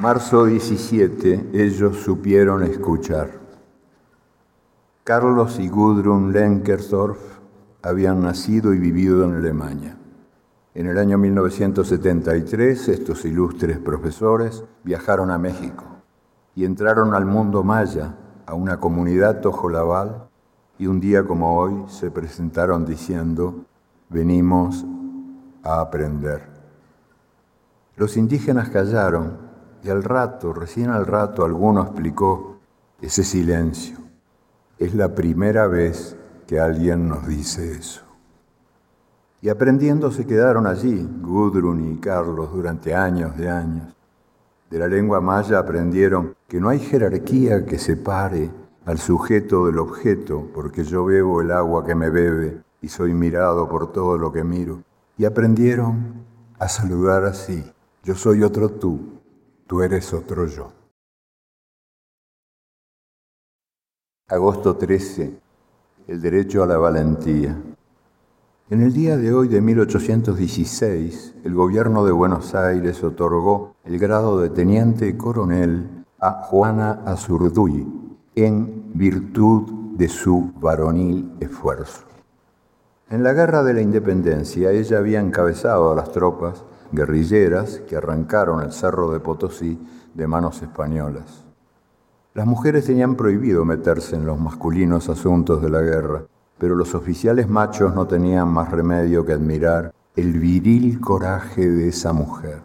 Marzo 17, ellos supieron escuchar. Carlos y Gudrun Lenkersdorf habían nacido y vivido en Alemania. En el año 1973, estos ilustres profesores viajaron a México y entraron al mundo maya, a una comunidad tojolabal, y un día como hoy se presentaron diciendo, venimos a aprender. Los indígenas callaron y al rato, recién al rato, alguno explicó ese silencio. Es la primera vez que alguien nos dice eso. Y aprendiendo se quedaron allí, Gudrun y Carlos, durante años de años. De la lengua maya aprendieron que no hay jerarquía que separe al sujeto del objeto, porque yo bebo el agua que me bebe y soy mirado por todo lo que miro. Y aprendieron a saludar así. Yo soy otro tú, tú eres otro yo. Agosto 13. El derecho a la valentía. En el día de hoy de 1816, el gobierno de Buenos Aires otorgó el grado de teniente coronel a Juana Azurduy en virtud de su varonil esfuerzo. En la Guerra de la Independencia ella había encabezado a las tropas guerrilleras que arrancaron el Cerro de Potosí de manos españolas. Las mujeres tenían prohibido meterse en los masculinos asuntos de la guerra pero los oficiales machos no tenían más remedio que admirar el viril coraje de esa mujer.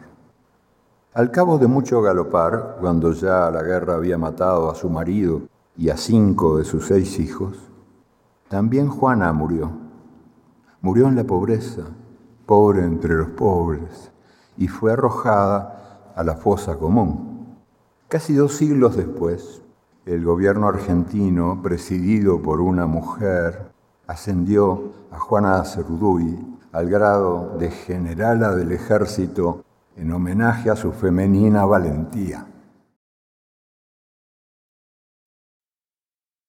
Al cabo de mucho galopar, cuando ya la guerra había matado a su marido y a cinco de sus seis hijos, también Juana murió. Murió en la pobreza, pobre entre los pobres, y fue arrojada a la fosa común. Casi dos siglos después, el gobierno argentino, presidido por una mujer, ascendió a Juana Cerruduy al grado de generala del ejército en homenaje a su femenina valentía.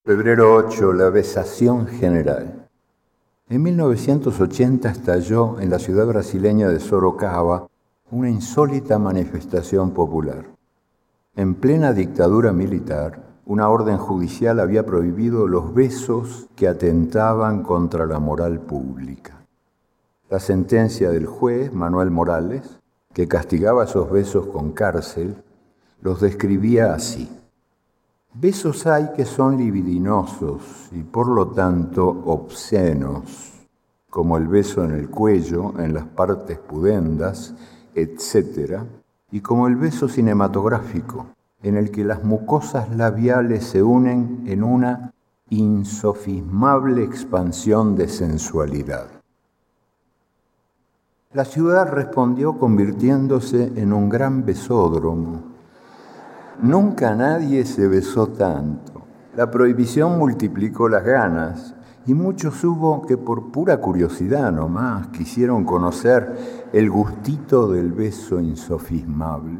Febrero 8, la besación general. En 1980 estalló en la ciudad brasileña de Sorocaba una insólita manifestación popular. En plena dictadura militar, una orden judicial había prohibido los besos que atentaban contra la moral pública. La sentencia del juez Manuel Morales, que castigaba esos besos con cárcel, los describía así. Besos hay que son libidinosos y por lo tanto obscenos, como el beso en el cuello, en las partes pudendas, etc., y como el beso cinematográfico, en el que las mucosas labiales se unen en una insofismable expansión de sensualidad. La ciudad respondió convirtiéndose en un gran besódromo. Nunca nadie se besó tanto. La prohibición multiplicó las ganas y muchos hubo que por pura curiosidad nomás quisieron conocer el gustito del beso insofismable.